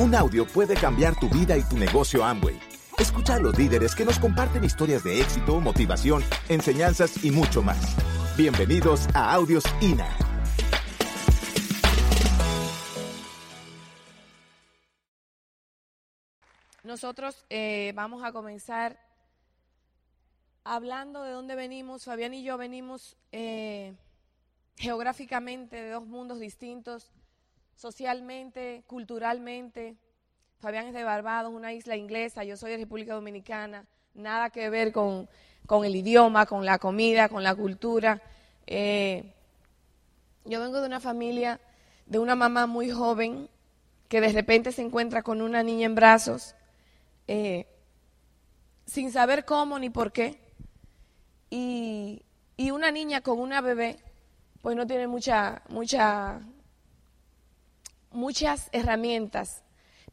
Un audio puede cambiar tu vida y tu negocio Amway. Escucha a los líderes que nos comparten historias de éxito, motivación, enseñanzas y mucho más. Bienvenidos a Audios INA. Nosotros eh, vamos a comenzar hablando de dónde venimos. Fabián y yo venimos eh, geográficamente de dos mundos distintos, socialmente, culturalmente. Fabián es de Barbados, una isla inglesa, yo soy de República Dominicana, nada que ver con, con el idioma, con la comida, con la cultura. Eh, yo vengo de una familia, de una mamá muy joven, que de repente se encuentra con una niña en brazos, eh, sin saber cómo ni por qué. Y, y una niña con una bebé, pues no tiene mucha, mucha, muchas herramientas.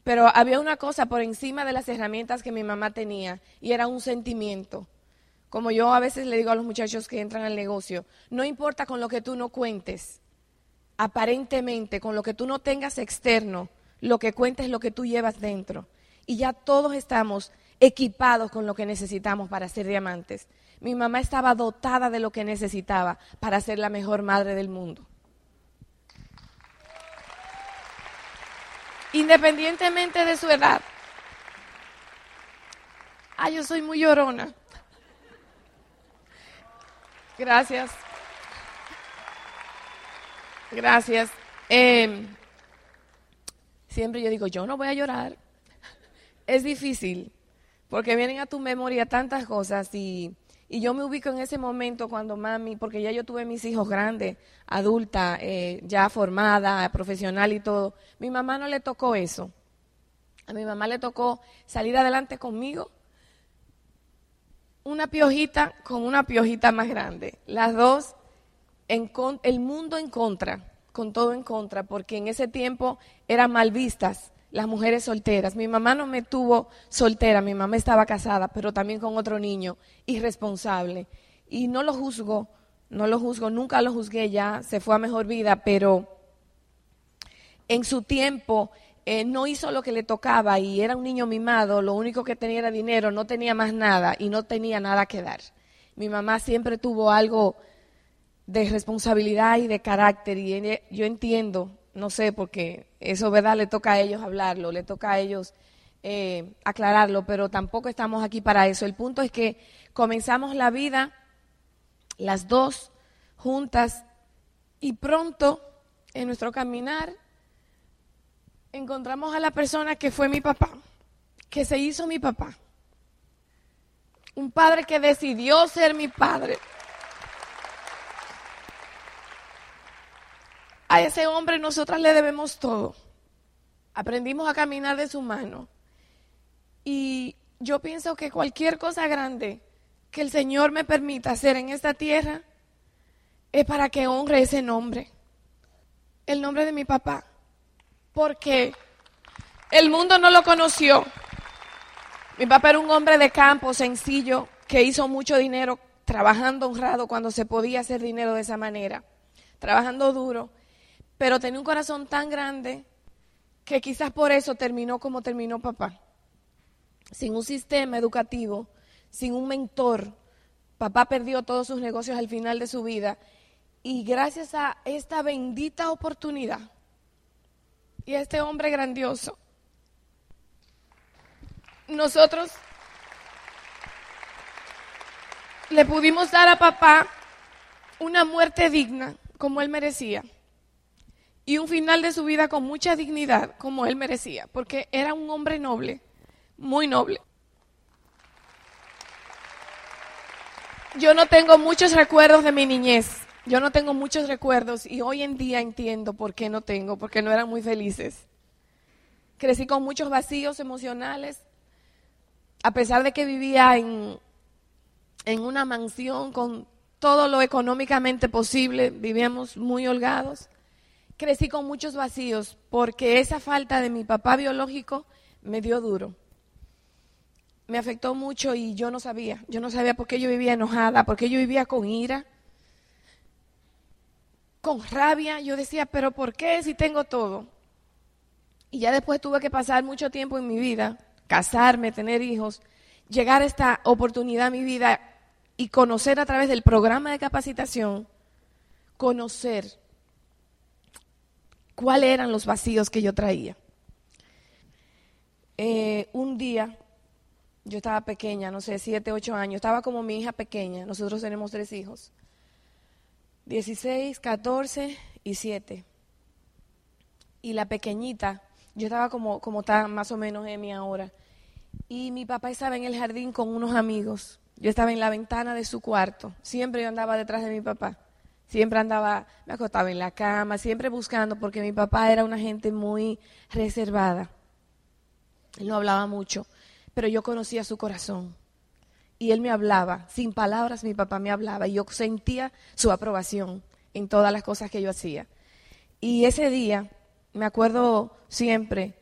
Pero había una cosa por encima de las herramientas que mi mamá tenía, y era un sentimiento. Como yo a veces le digo a los muchachos que entran al negocio, no importa con lo que tú no cuentes, aparentemente, con lo que tú no tengas externo, lo que cuentes es lo que tú llevas dentro. Y ya todos estamos equipados con lo que necesitamos para ser diamantes. Mi mamá estaba dotada de lo que necesitaba para ser la mejor madre del mundo. Independientemente de su edad. Ah, yo soy muy llorona. Gracias. Gracias. Eh, siempre yo digo, yo no voy a llorar. Es difícil, porque vienen a tu memoria tantas cosas y, y yo me ubico en ese momento cuando mami, porque ya yo tuve mis hijos grandes, adulta, eh, ya formada, profesional y todo. Mi mamá no le tocó eso. A mi mamá le tocó salir adelante conmigo, una piojita con una piojita más grande. Las dos, en el mundo en contra, con todo en contra, porque en ese tiempo eran mal vistas las mujeres solteras. Mi mamá no me tuvo soltera, mi mamá estaba casada, pero también con otro niño, irresponsable. Y no lo juzgo, no lo juzgo, nunca lo juzgué ya, se fue a mejor vida, pero en su tiempo eh, no hizo lo que le tocaba y era un niño mimado, lo único que tenía era dinero, no tenía más nada y no tenía nada que dar. Mi mamá siempre tuvo algo de responsabilidad y de carácter y yo entiendo no sé, porque eso, ¿verdad? Le toca a ellos hablarlo, le toca a ellos eh, aclararlo, pero tampoco estamos aquí para eso. El punto es que comenzamos la vida las dos juntas y pronto en nuestro caminar encontramos a la persona que fue mi papá, que se hizo mi papá. Un padre que decidió ser mi padre. A ese hombre nosotras le debemos todo. Aprendimos a caminar de su mano. Y yo pienso que cualquier cosa grande que el Señor me permita hacer en esta tierra es para que honre ese nombre. El nombre de mi papá. Porque el mundo no lo conoció. Mi papá era un hombre de campo sencillo que hizo mucho dinero trabajando honrado cuando se podía hacer dinero de esa manera, trabajando duro pero tenía un corazón tan grande que quizás por eso terminó como terminó papá. Sin un sistema educativo, sin un mentor, papá perdió todos sus negocios al final de su vida y gracias a esta bendita oportunidad y a este hombre grandioso, nosotros le pudimos dar a papá una muerte digna como él merecía y un final de su vida con mucha dignidad como él merecía, porque era un hombre noble, muy noble. Yo no tengo muchos recuerdos de mi niñez, yo no tengo muchos recuerdos y hoy en día entiendo por qué no tengo, porque no eran muy felices. Crecí con muchos vacíos emocionales, a pesar de que vivía en, en una mansión con todo lo económicamente posible, vivíamos muy holgados crecí con muchos vacíos porque esa falta de mi papá biológico me dio duro. Me afectó mucho y yo no sabía. Yo no sabía por qué yo vivía enojada, por qué yo vivía con ira, con rabia. Yo decía, pero ¿por qué si tengo todo? Y ya después tuve que pasar mucho tiempo en mi vida, casarme, tener hijos, llegar a esta oportunidad en mi vida y conocer a través del programa de capacitación, conocer cuáles eran los vacíos que yo traía. Eh, un día, yo estaba pequeña, no sé, siete, ocho años, estaba como mi hija pequeña, nosotros tenemos tres hijos, 16, 14 y 7. Y la pequeñita yo estaba como, como está más o menos Emi ahora. Y mi papá estaba en el jardín con unos amigos. Yo estaba en la ventana de su cuarto. Siempre yo andaba detrás de mi papá. Siempre andaba, me acostaba en la cama, siempre buscando, porque mi papá era una gente muy reservada. Él no hablaba mucho, pero yo conocía su corazón. Y él me hablaba, sin palabras mi papá me hablaba, y yo sentía su aprobación en todas las cosas que yo hacía. Y ese día me acuerdo siempre,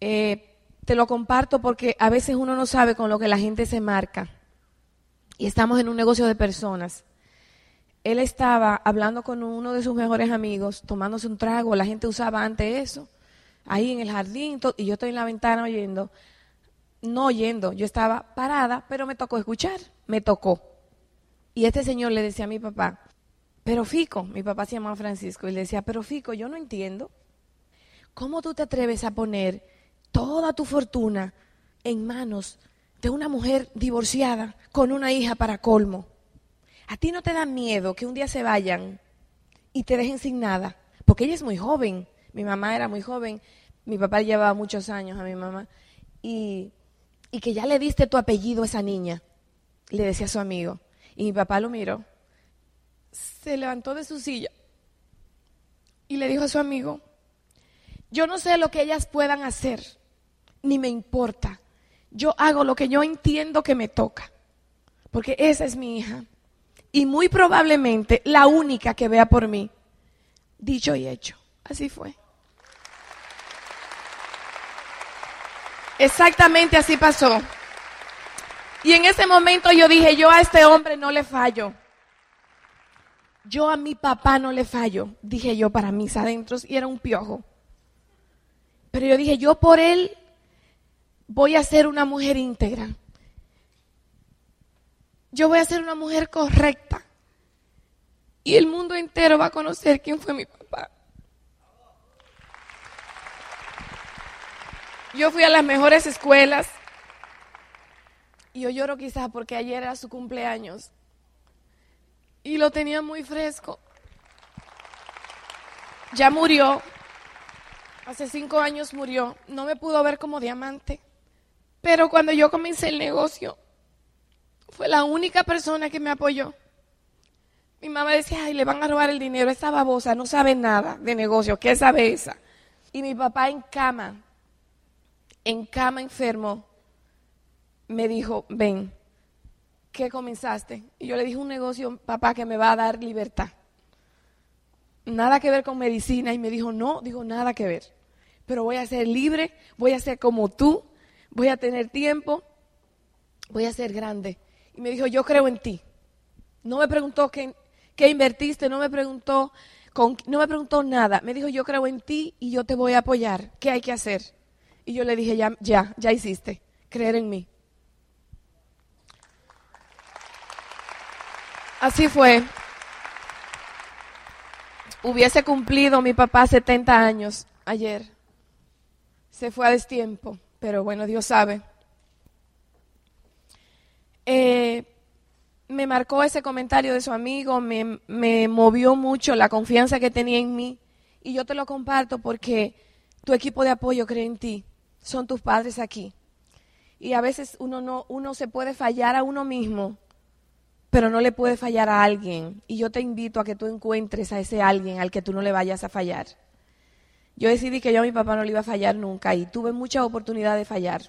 eh, te lo comparto porque a veces uno no sabe con lo que la gente se marca. Y estamos en un negocio de personas. Él estaba hablando con uno de sus mejores amigos, tomándose un trago, la gente usaba antes eso, ahí en el jardín, y yo estoy en la ventana oyendo, no oyendo, yo estaba parada, pero me tocó escuchar, me tocó. Y este señor le decía a mi papá, pero Fico, mi papá se llamaba Francisco, y le decía, pero Fico, yo no entiendo ¿Cómo tú te atreves a poner toda tu fortuna en manos de una mujer divorciada con una hija para colmo? ¿A ti no te da miedo que un día se vayan y te dejen sin nada? Porque ella es muy joven. Mi mamá era muy joven. Mi papá llevaba muchos años a mi mamá. Y, que ya le diste tu apellido a esa niña, le decía a su amigo. Y mi papá lo miró. Se levantó de su silla y le dijo a su amigo, yo no sé lo que ellas puedan hacer, ni me importa. Yo hago lo que yo entiendo que me toca, porque esa es mi hija. Y muy probablemente la única que vea por mí. Dicho y hecho. Así fue. Exactamente así pasó. Y en ese momento yo dije, yo a este hombre no le fallo. Yo a mi papá no le fallo, dije yo para mis adentros, y era un piojo. Pero yo dije, yo por él voy a ser una mujer íntegra. Yo voy a ser una mujer correcta. Y el mundo entero va a conocer quién fue mi papá. Yo fui a las mejores escuelas. Y yo lloro quizás porque ayer era su cumpleaños. Y lo tenía muy fresco. Ya murió, Hace cinco años murió. No me pudo ver como diamante. Pero cuando yo comencé el negocio, fue la única persona que me apoyó. Mi mamá decía, ay, le van a robar el dinero. Esa babosa no sabe nada de negocio. ¿Qué sabe esa? Y mi papá en cama, en cama enfermo, me dijo, ven, ¿qué comenzaste? Y yo le dije un negocio, papá, que me va a dar libertad nada que ver con medicina y me dijo, no, digo, nada que ver. Pero voy a ser libre, voy a ser como tú, voy a tener tiempo, voy a ser grande. Y me dijo, yo creo en ti. No me preguntó qué, qué invertiste, no me preguntó, con, no me preguntó nada. Me dijo, yo creo en ti y yo te voy a apoyar. ¿Qué hay que hacer? Y yo le dije, ya, ya, ya hiciste, creer en mí. Así fue hubiese cumplido mi papá 70 años ayer. Se fue a destiempo, pero bueno, Dios sabe. Eh, me marcó ese comentario de su amigo, me, movió mucho la confianza que tenía en mí y yo te lo comparto porque tu equipo de apoyo cree en ti, son tus padres aquí. Y a veces uno no, uno se puede fallar a uno mismo pero no le puede fallar a alguien. Y yo te invito a que tú encuentres a ese alguien al que tú no le vayas a fallar. Yo decidí que yo a mi papá no le iba a fallar nunca y tuve mucha oportunidad de fallar.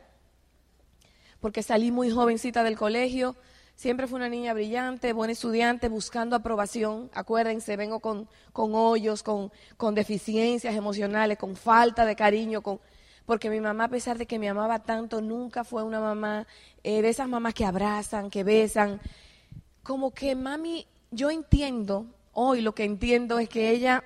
Porque salí muy jovencita del colegio, siempre fui una niña brillante, buena estudiante, buscando aprobación. Acuérdense, vengo con, con hoyos, con, con deficiencias emocionales, con falta de cariño, con, porque mi mamá, a pesar de que me amaba tanto, nunca fue una mamá eh, de esas mamás que abrazan, que besan, como que mami, yo entiendo, hoy lo que entiendo es que ella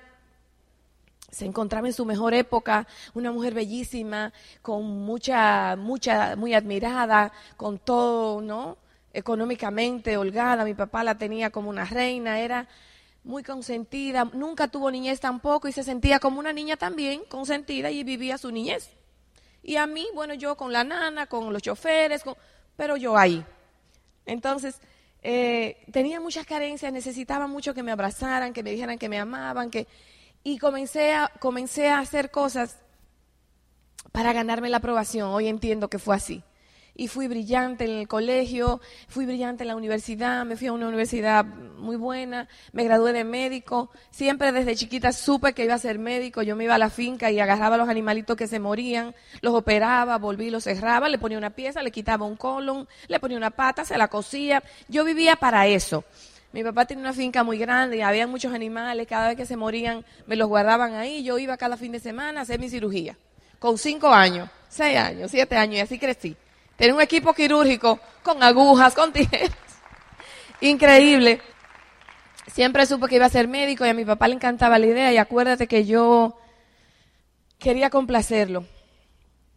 se encontraba en su mejor época, una mujer bellísima, con mucha, mucha, muy admirada, con todo, ¿no? Económicamente holgada, mi papá la tenía como una reina, era muy consentida, nunca tuvo niñez tampoco y se sentía como una niña también, consentida y vivía su niñez. Y a mí, bueno, yo con la nana, con los choferes, pero yo ahí. Entonces, eh, tenía muchas carencias, necesitaba mucho que me abrazaran, que me dijeran que me amaban, que y comencé a, comencé a hacer cosas para ganarme la aprobación. Hoy entiendo que fue así. Y fui brillante en el colegio, fui brillante en la universidad, me fui a una universidad muy buena, me gradué de médico. Siempre desde chiquita supe que iba a ser médico. Yo me iba a la finca y agarraba a los animalitos que se morían, los operaba, volví, los cerraba, le ponía una pieza, le quitaba un colon, le ponía una pata, se la cosía. Yo vivía para eso. Mi papá tenía una finca muy grande y había muchos animales, cada vez que se morían me los guardaban ahí, yo iba cada fin de semana a hacer mi cirugía, con cinco años, seis años, siete años y así crecí. Tenía un equipo quirúrgico con agujas, con tijeras, increíble. Siempre supe que iba a ser médico y a mi papá le encantaba la idea y acuérdate que yo quería complacerlo,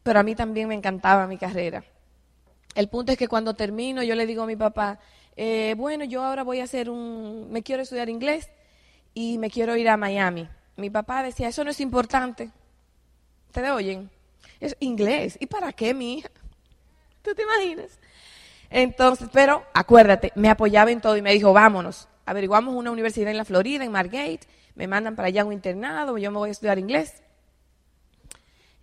pero a mí también me encantaba mi carrera. El punto es que cuando termino yo le digo a mi papá, eh, bueno, yo ahora voy a hacer un, me quiero estudiar inglés y me quiero ir a Miami. Mi papá decía, eso no es importante. ¿Te oyen? Es inglés. ¿Y para qué, mi hija? ¿Tú te imaginas? Entonces, pero acuérdate, me apoyaba en todo y me dijo, vámonos. Averiguamos una universidad en la Florida, en Margate, me mandan para allá un internado, yo me voy a estudiar inglés.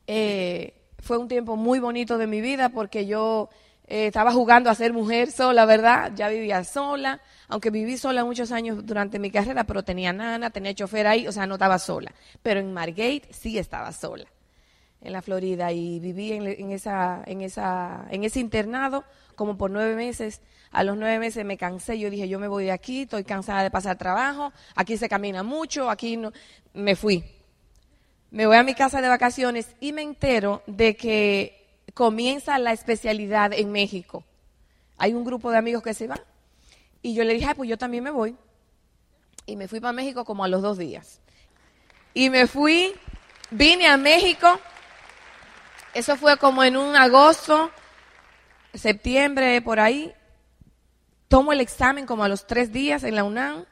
Eh, fue un tiempo muy bonito de mi vida porque yo eh, estaba jugando a ser mujer sola, ¿verdad? Ya vivía sola, aunque viví sola muchos años durante mi carrera, pero tenía nana, tenía chofer ahí, o sea, no estaba sola. Pero en Margate sí estaba sola, en la Florida, y viví en, esa, en, esa, en ese internado como por nueve meses. A los nueve meses me cansé, yo dije, yo me voy de aquí, estoy cansada de pasar trabajo, aquí se camina mucho, aquí no... Me fui. Me voy a mi casa de vacaciones y me entero de que comienza la especialidad en México. Hay un grupo de amigos que se van. Y yo le dije, pues yo también me voy. Y me fui para México como a los dos días. Y me fui, vine a México. Eso fue como en un agosto, septiembre, por ahí. Tomo el examen como a los tres días en la UNAM.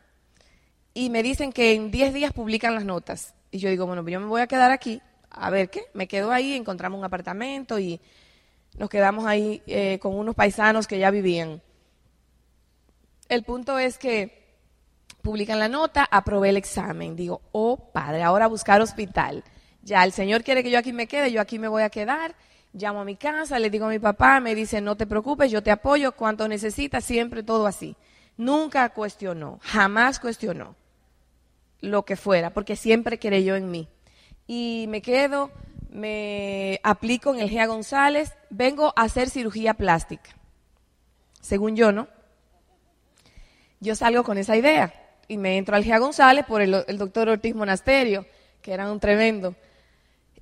Y me dicen que en diez días publican las notas. Y yo digo, bueno, yo me voy a quedar aquí a ver qué. Me quedo ahí, encontramos un apartamento y nos quedamos ahí eh, con unos paisanos que ya vivían. El punto es que publican la nota, aprobé el examen. Digo, oh padre, ahora buscar hospital. Ya, el Señor quiere que yo aquí me quede, yo aquí me voy a quedar. Llamo a mi casa, le digo a mi papá, me dice, no te preocupes, yo te apoyo, cuanto necesitas, siempre todo así. Nunca cuestionó, jamás cuestionó lo que fuera, porque siempre creyó en mí y me quedo, me aplico en el GEA González, vengo a hacer cirugía plástica. Según yo, ¿no? Yo salgo con esa idea y me entro al GEA González por el, doctor Ortiz Monasterio, que era un tremendo.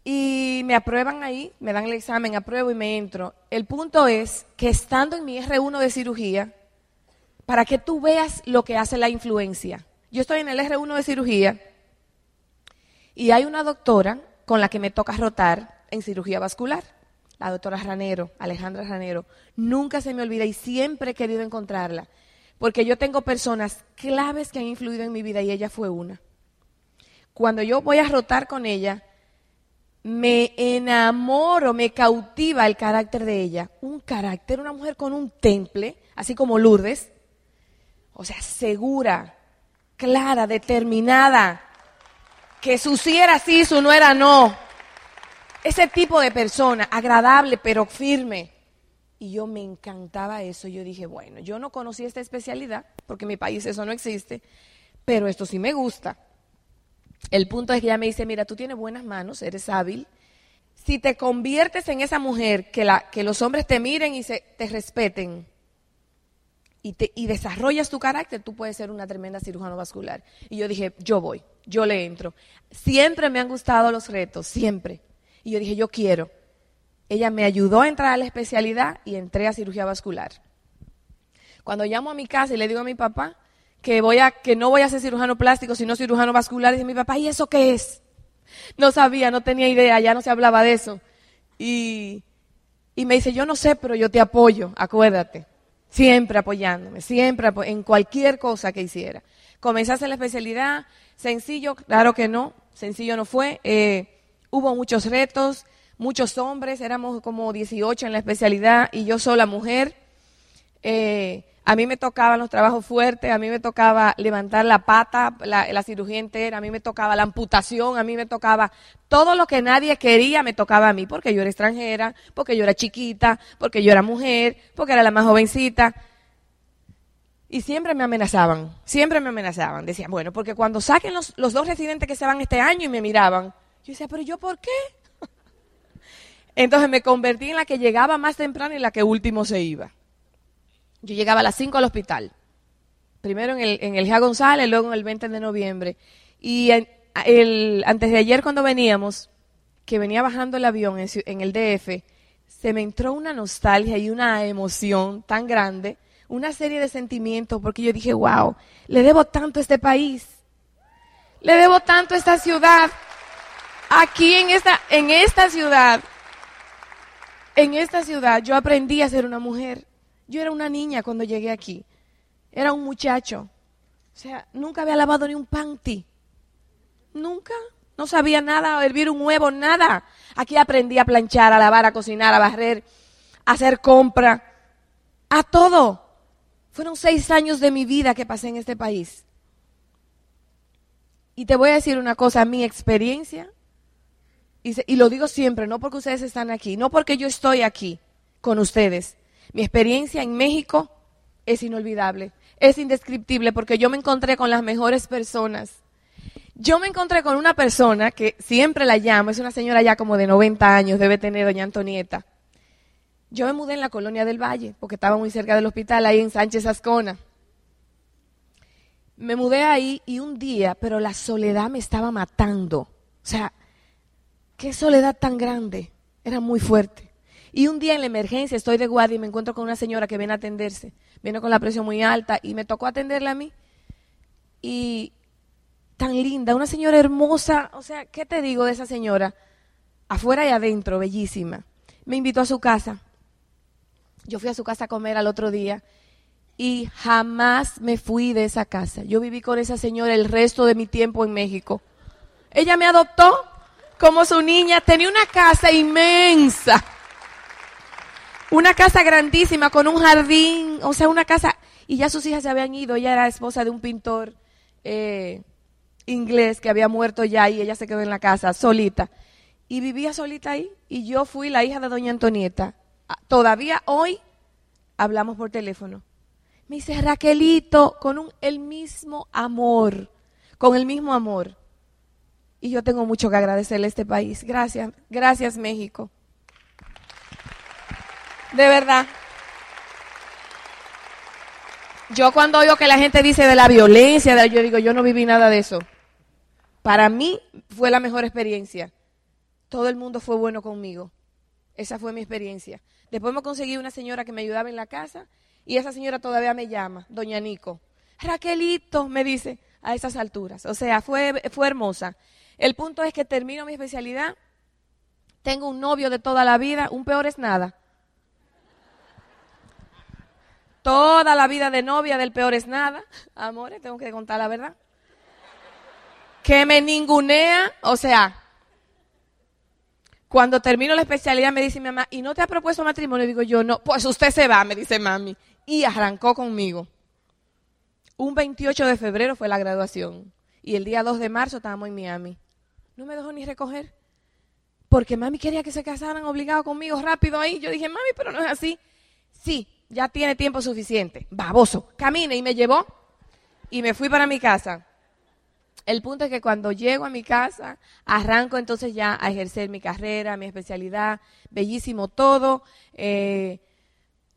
Y me aprueban ahí, me dan el examen, apruebo y me entro. El punto es que estando en mi R1 de cirugía, para que tú veas lo que hace la influencia. Yo estoy en el R1 de cirugía y hay una doctora con la que me toca rotar en cirugía vascular, la doctora Ranero, Alejandra Ranero. Nunca se me olvida y siempre he querido encontrarla, porque yo tengo personas claves que han influido en mi vida y ella fue una. Cuando yo voy a rotar con ella, me enamoro, me cautiva el carácter de ella. Un carácter, una mujer con un temple, así como Lourdes. O sea, segura, clara, determinada, que su sí era sí, su no era no. Ese tipo de persona, agradable pero firme. Y yo me encantaba eso. Yo dije, bueno, yo no conocí esta especialidad, porque en mi país eso no existe, pero esto sí me gusta. El punto es que ella me dice, mira, tú tienes buenas manos, eres hábil. Si te conviertes en esa mujer, que, la, que los hombres te miren y se, te respeten, y, te, y desarrollas tu carácter, tú puedes ser una tremenda cirujano vascular. Y yo dije, yo voy yo le entro. Siempre me han gustado los retos, siempre. Y yo dije, yo quiero. Ella me ayudó a entrar a la especialidad y entré a cirugía vascular. Cuando llamo a mi casa y le digo a mi papá que voy a que no voy a ser cirujano plástico, sino cirujano vascular, dice mi papá, ¿y eso qué es? no sabía, no tenía idea, ya no se hablaba de eso. Y, y me dice, yo no sé, pero yo te apoyo, acuérdate. Siempre apoyándome, siempre en cualquier cosa que hiciera. Hacer la especialidad, sencillo, claro que no, sencillo no fue. Eh, hubo muchos retos, muchos hombres, éramos como 18 en la especialidad y yo sola mujer. Eh, a mí me tocaban los trabajos fuertes, a mí me tocaba levantar la pata, la, cirugía entera, a mí me tocaba la amputación, a mí me tocaba todo lo que nadie quería, me tocaba a mí, porque yo era extranjera, porque yo era chiquita, porque yo era mujer, porque era la más jovencita. Y siempre me amenazaban, siempre me amenazaban. Decían, bueno, porque cuando saquen los, los dos residentes que se van este año y me miraban, yo decía, pero yo por qué? Entonces me convertí en la que llegaba más temprano y la que último se iba. Yo llegaba a las 5 al hospital. Primero en el, en el Gia González, luego en el 20 de noviembre. Y el, antes de ayer cuando veníamos, que venía bajando el avión en, en el DF, se me entró una nostalgia y una emoción tan grande, una serie de sentimientos, porque yo dije, wow, le debo tanto a este país, le debo tanto a esta ciudad, aquí en esta, en esta ciudad, en esta ciudad yo aprendí a ser una mujer. Yo era una niña cuando llegué aquí. Era un muchacho. O sea, nunca había lavado ni un panty. Nunca. No sabía nada, a hervir un huevo, nada. Aquí aprendí a planchar, a lavar, a cocinar, a barrer, a hacer compra, a todo. Fueron seis años de mi vida que pasé en este país. Y te voy a decir una cosa, mi experiencia, y, y lo digo siempre, no porque ustedes están aquí, no porque yo estoy aquí con ustedes, mi experiencia en México es inolvidable, es indescriptible porque yo me encontré con las mejores personas. Yo me encontré con una persona que siempre la llamo, es una señora ya como de 90 años, debe tener doña Antonieta. Yo me mudé en la colonia del Valle, porque estaba muy cerca del hospital, ahí en Sánchez Ascona. Me mudé ahí y un día, pero la soledad me estaba matando. O sea, qué soledad tan grande. Era muy fuerte. Y un día en la emergencia estoy de guardia y me encuentro con una señora que viene a atenderse. Viene con la presión muy alta y me tocó atenderla a mí. Y tan linda, una señora hermosa. O sea, ¿qué te digo de esa señora? Afuera y adentro, bellísima. Me invitó a su casa. Yo fui a su casa a comer al otro día y jamás me fui de esa casa. Yo viví con esa señora el resto de mi tiempo en México. Ella me adoptó como su niña, tenía una casa inmensa una casa grandísima con un jardín, o sea, una casa, y ya sus hijas se habían ido, ella era esposa de un pintor eh, inglés que había muerto ya y ella se quedó en la casa solita. Y vivía solita ahí, y yo fui la hija de doña Antonieta. Ah, todavía hoy hablamos por teléfono. Me dice, Raquelito, con un, el mismo amor, con el mismo amor. Y yo tengo mucho que agradecerle a este país. Gracias, gracias México. De verdad. Yo cuando oigo que la gente dice de la violencia, yo digo, yo no viví nada de eso. Para mí fue la mejor experiencia. Todo el mundo fue bueno conmigo. Esa fue mi experiencia. Después me conseguí una señora que me ayudaba en la casa y esa señora todavía me llama, doña Nico. Raquelito, me dice, a esas alturas. O sea, fue, fue hermosa. El punto es que termino mi especialidad, tengo un novio de toda la vida, un peor es nada. Toda la vida de novia del peor es nada. Amores, tengo que contar la verdad. Que me ningunea, o sea, cuando termino la especialidad me dice mi mamá, ¿y no te ha propuesto matrimonio? Y digo yo, no, pues usted se va, me dice mami. Y arrancó conmigo. Un 28 de febrero fue la graduación. Y el día 2 de marzo estábamos en Miami. No me dejó ni recoger. Porque mami quería que se casaran obligado conmigo rápido ahí. Yo dije, mami, pero no es así. Sí, ya tiene tiempo suficiente. Baboso, camine y me llevó y me fui para mi casa. El punto es que cuando llego a mi casa, arranco entonces ya a ejercer mi carrera, mi especialidad, bellísimo todo. Eh,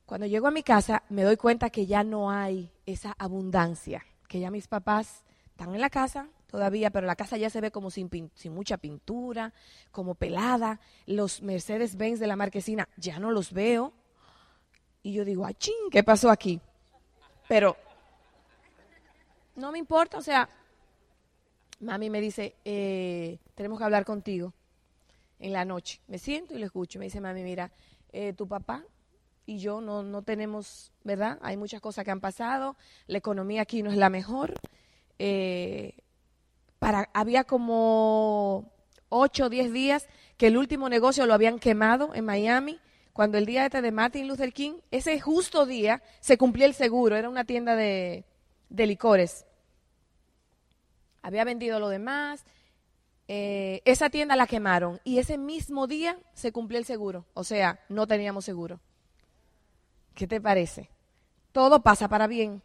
cuando llego a mi casa me doy cuenta que ya no hay esa abundancia, que ya mis papás están en la casa todavía, pero la casa ya se ve como sin, sin mucha pintura, como pelada. Los Mercedes Benz de la marquesina ya no los veo. Y yo digo, ching, ¿qué pasó aquí? Pero no me importa, o sea, mami me dice, eh, tenemos que hablar contigo en la noche. Me siento y lo escucho. Me dice, mami, mira, eh, tu papá y yo no, no tenemos, ¿verdad? Hay muchas cosas que han pasado, la economía aquí no es la mejor. Eh, para, había como 8 o 10 días que el último negocio lo habían quemado en Miami. Cuando el día este de Martin Luther King, ese justo día se cumplía el seguro, era una tienda de, de licores. Había vendido lo demás, eh, esa tienda la quemaron y ese mismo día se cumplió el seguro, o sea, no teníamos seguro. ¿Qué te parece? Todo pasa para bien.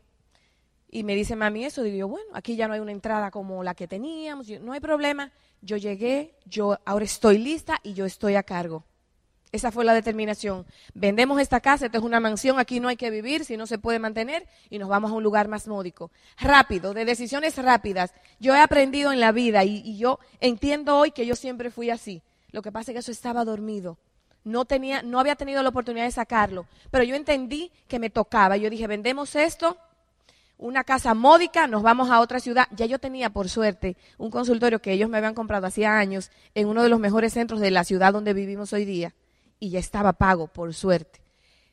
Y me dice mami eso, digo yo, bueno, aquí ya no hay una entrada como la que teníamos, no hay problema. Yo llegué, yo ahora estoy lista y yo estoy a cargo. Esa fue la determinación. Vendemos esta casa, esta es una mansión, aquí no hay que vivir, si no se puede mantener, y nos vamos a un lugar más módico. Rápido, de decisiones rápidas. Yo he aprendido en la vida y, y yo entiendo hoy que yo siempre fui así. Lo que pasa es que eso estaba dormido. No, tenía, no había tenido la oportunidad de sacarlo. Pero yo entendí que me tocaba. Yo dije, vendemos esto, una casa módica, nos vamos a otra ciudad. Ya yo tenía, por suerte, un consultorio que ellos me habían comprado hacía años en uno de los mejores centros de la ciudad donde vivimos hoy día. Y ya estaba pago, por suerte.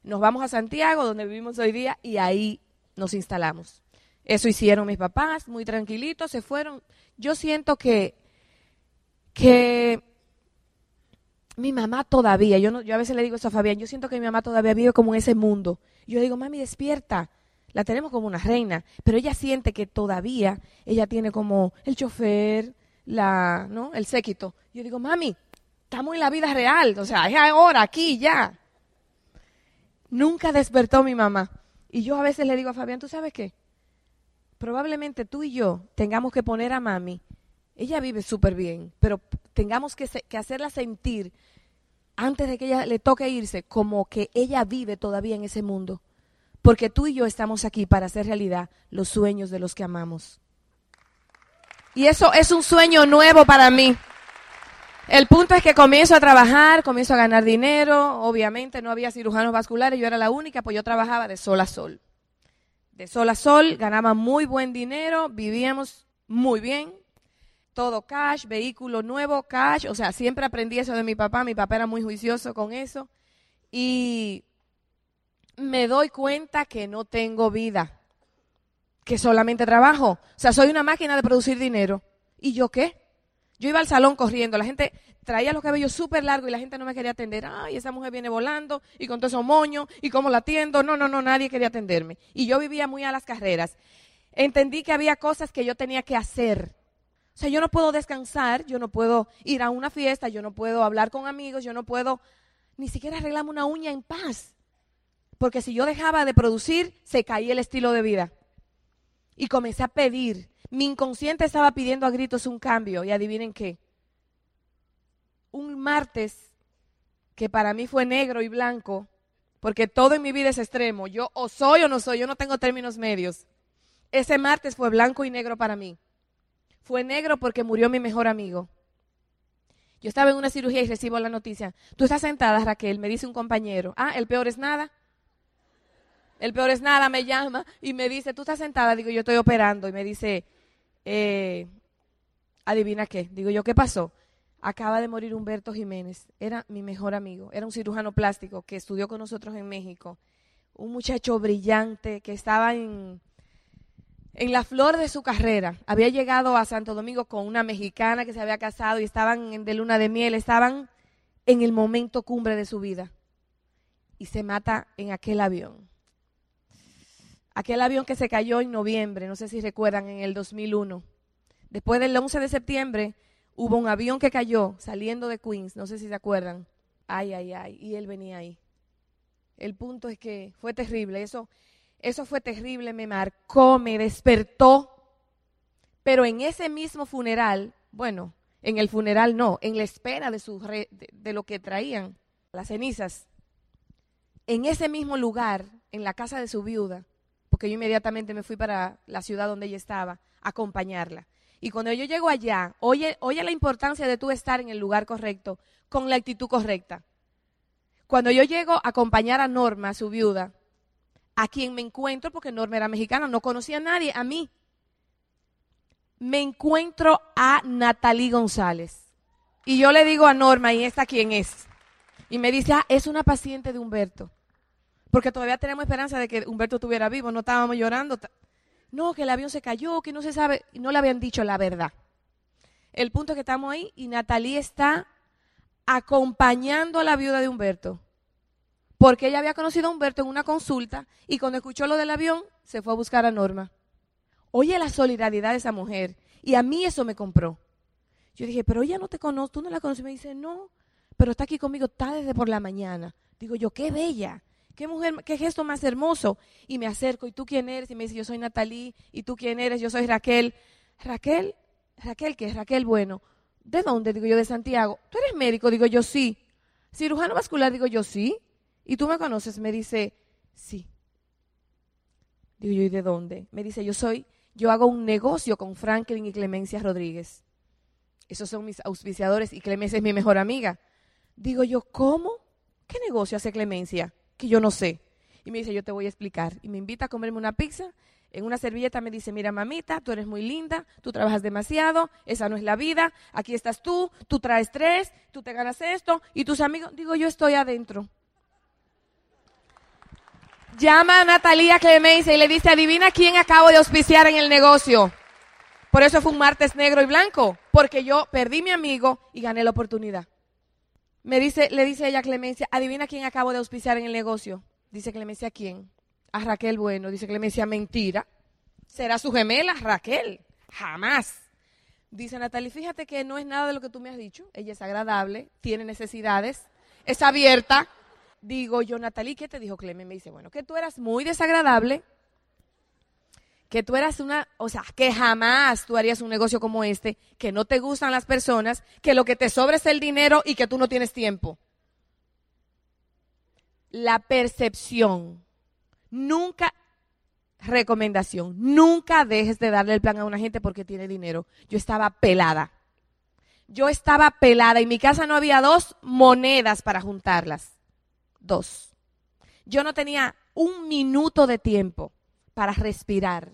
Nos vamos a Santiago, donde vivimos hoy día, y ahí nos instalamos. Eso hicieron mis papás, muy tranquilitos, se fueron. Yo siento que, que mi mamá todavía, yo, no, yo a veces le digo eso a Fabián, yo siento que mi mamá todavía vive como en ese mundo. Yo digo, mami, despierta la tenemos como una reina, pero ella siente que todavía ella tiene como el chofer, la, ¿no? El séquito. Yo digo, mami, estamos en la vida real, o sea, es ahora, aquí, ya. Nunca despertó mi mamá. Y yo a veces le digo a Fabián, ¿tú sabes qué? Probablemente tú y yo tengamos que poner a mami, ella vive súper bien, pero tengamos que, que hacerla sentir antes de que ella le toque irse, como que ella vive todavía en ese mundo. Porque tú y yo estamos aquí para hacer realidad los sueños de los que amamos. Y eso es un sueño nuevo para mí. El punto es que comienzo a trabajar, comienzo a ganar dinero. Obviamente no había cirujanos vasculares, yo era la única, pues yo trabajaba de sol a sol. De sol a sol, ganaba muy buen dinero, vivíamos muy bien. Todo cash, vehículo nuevo, cash. O sea, siempre aprendí eso de mi papá. Mi papá era muy juicioso con eso. Y me doy cuenta que no tengo vida, que solamente trabajo. O sea, soy una máquina de producir dinero. ¿Y yo qué? Yo iba al salón corriendo, la gente traía los cabellos súper largos y la gente no me quería atender. Ay, esa mujer viene volando y con todo esos moños y cómo la atiendo. No, no, no, nadie quería atenderme. Y yo vivía muy a las carreras. Entendí que había cosas que yo tenía que hacer. O sea, yo no puedo descansar, yo no puedo ir a una fiesta, yo no puedo hablar con amigos, yo no puedo ni siquiera arreglarme una uña en paz. Porque si yo dejaba de producir, se caía el estilo de vida. Y comencé a pedir. Mi inconsciente estaba pidiendo a gritos un cambio. Y adivinen qué. Un martes que para mí fue negro y blanco, porque todo en mi vida es extremo. Yo o soy o no soy, yo no tengo términos medios. Ese martes fue blanco y negro para mí. Fue negro porque murió mi mejor amigo. Yo estaba en una cirugía y recibo la noticia. Tú estás sentada, Raquel, me dice un compañero. Ah, el peor es nada. El peor es nada, me llama y me dice, tú estás sentada, digo, yo estoy operando. Y me dice, eh, adivina qué. Digo yo, ¿qué pasó? Acaba de morir Humberto Jiménez. Era mi mejor amigo. Era un cirujano plástico que estudió con nosotros en México. Un muchacho brillante que estaba en, en la flor de su carrera. Había llegado a Santo Domingo con una mexicana que se había casado y estaban de luna de miel. Estaban en el momento cumbre de su vida. Y se mata en aquel avión aquel avión que se cayó en noviembre, no sé si recuerdan, en el 2001. Después del 11 de septiembre hubo un avión que cayó saliendo de Queens, no sé si se acuerdan. Ay, ay, ay, y él venía ahí. El punto es que fue terrible, eso, eso fue terrible, me marcó, me despertó. Pero en ese mismo funeral, bueno, en el funeral no, en la espera de, su de lo que traían, las cenizas, en ese mismo lugar, en la casa de su viuda, porque yo inmediatamente me fui para la ciudad donde ella estaba a acompañarla. Y cuando yo llego allá, oye, oye la importancia de tú estar en el lugar correcto, con la actitud correcta. Cuando yo llego a acompañar a Norma, su viuda, a quien me encuentro, porque Norma era mexicana, no conocía a nadie, a mí. me encuentro a Natalie González. Y yo le digo a Norma, ¿y esta quién es? Y me dice, ah, es una paciente de Humberto. Porque todavía tenemos esperanza de que Humberto estuviera vivo, no estábamos llorando. No, que el avión se cayó, que no se sabe, no le habían dicho la verdad. El punto es que estamos ahí y Natalie está acompañando a la viuda de Humberto. Porque ella había conocido a Humberto en una consulta y cuando escuchó lo del avión se fue a buscar a Norma. Oye la solidaridad de esa mujer. Y a mí eso me compró. Yo dije, pero ella no te conoce, tú no la conoces. Me dice, no, pero está aquí conmigo, está desde por la mañana. Digo yo, qué bella, qué mujer, qué gesto más hermoso. Y me acerco, ¿y tú quién eres? Y me dice, yo soy Natalie, ¿y tú quién eres? Yo soy Raquel. Raquel, Raquel, ¿qué es? Raquel, bueno. ¿De dónde? Digo yo, de Santiago. ¿Tú eres médico? Digo yo, sí. ¿Cirujano vascular? Digo yo, sí. ¿Y tú me conoces? Me dice, sí. Digo yo, ¿y de dónde? Me dice, yo soy, yo hago un negocio con Franklin y Clemencia Rodríguez. Esos son mis auspiciadores y Clemencia es mi mejor amiga. Digo yo, ¿cómo? ¿Qué negocio hace Clemencia? Que yo no sé. Y me dice, yo te voy a explicar. Y me invita a comerme una pizza en una servilleta me dice, mira mamita, tú eres muy linda, tú trabajas demasiado, esa no es la vida, aquí estás tú, tú traes tres, tú te ganas esto, y tus amigos, digo, yo estoy adentro. Llama a Natalia Clemencia y le dice, adivina quién acabo de auspiciar en el negocio. Por eso fue un martes negro y blanco, porque yo perdí mi amigo y gané la oportunidad. Me dice, le dice ella Clemencia, adivina quién acabo de auspiciar en el negocio. Dice Clemencia, ¿quién? a Raquel Bueno. Dice decía mentira. ¿Será su gemela Raquel? Jamás. Dice Natalie, fíjate que no es nada de lo que tú me has dicho. Ella es agradable, tiene necesidades, es abierta. Digo yo, Natalie, ¿qué te dijo Clemen? Me dice, bueno, que tú eras muy desagradable, que tú eras una, o sea, que jamás tú harías un negocio como este, que no te gustan las personas, que lo que te sobra es el dinero y que tú no tienes tiempo. La percepción Nunca, recomendación, nunca dejes de darle el plan a una gente porque tiene dinero. Yo estaba pelada. Yo estaba pelada. En mi casa no había dos monedas para juntarlas. Dos. Yo no tenía un minuto de tiempo para respirar,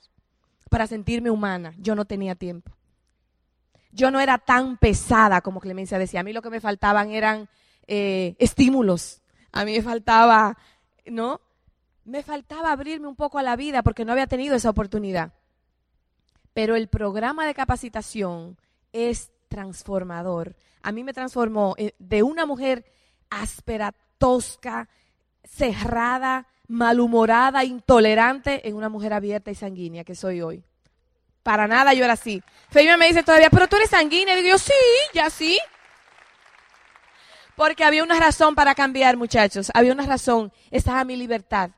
para sentirme humana. Yo no tenía tiempo. Yo no era tan pesada como Clemencia decía. A mí lo que me faltaban eran eh, estímulos. A mí me faltaba, ¿no? me faltaba abrirme un poco a la vida porque no había tenido esa oportunidad. Pero el programa de capacitación es transformador. A mí me transformó eh, de una mujer áspera, tosca, cerrada, malhumorada, intolerante, en una mujer abierta y sanguínea que soy hoy. Para nada yo era así. Feima me dice todavía, pero tú eres sanguínea. Y yo, sí, ya sí. Porque había una razón para cambiar, muchachos. Había una razón. Estaba mi libertad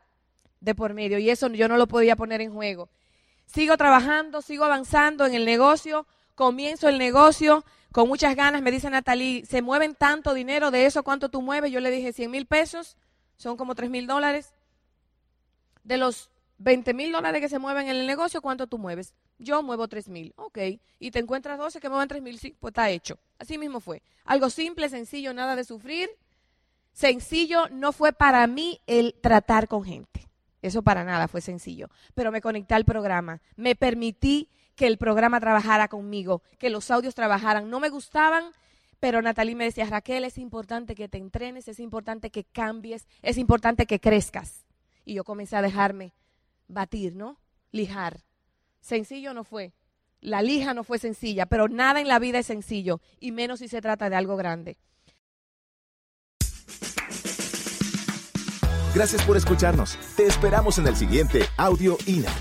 de por medio y eso yo no lo podía poner en juego. Sigo trabajando, sigo avanzando en el negocio, comienzo el negocio con muchas ganas. Me dice Natalie, ¿se mueven tanto dinero de eso? ¿Cuánto tú mueves? Yo le dije 100 mil pesos, son como 3 mil dólares. De los 20 mil dólares que se mueven en el negocio, ¿cuánto tú mueves? Yo muevo 3 mil, ok. Y te encuentras 12 que mueven 3 mil, sí, pues está hecho. Así mismo fue. Algo simple, sencillo, nada de sufrir. Sencillo no fue para mí el tratar con gente. Eso para nada fue sencillo. Pero me conecté al programa. Me permití que el programa trabajara conmigo, que los audios trabajaran. No me gustaban, pero Natalie me decía, Raquel, es importante que te entrenes, es importante que cambies, es importante que crezcas. Y yo comencé a dejarme batir, ¿no? Lijar. Sencillo no fue. La lija no fue sencilla, pero nada en la vida es sencillo, y menos si se trata de algo grande. Gracias por escucharnos. Te esperamos en el siguiente Audio INA.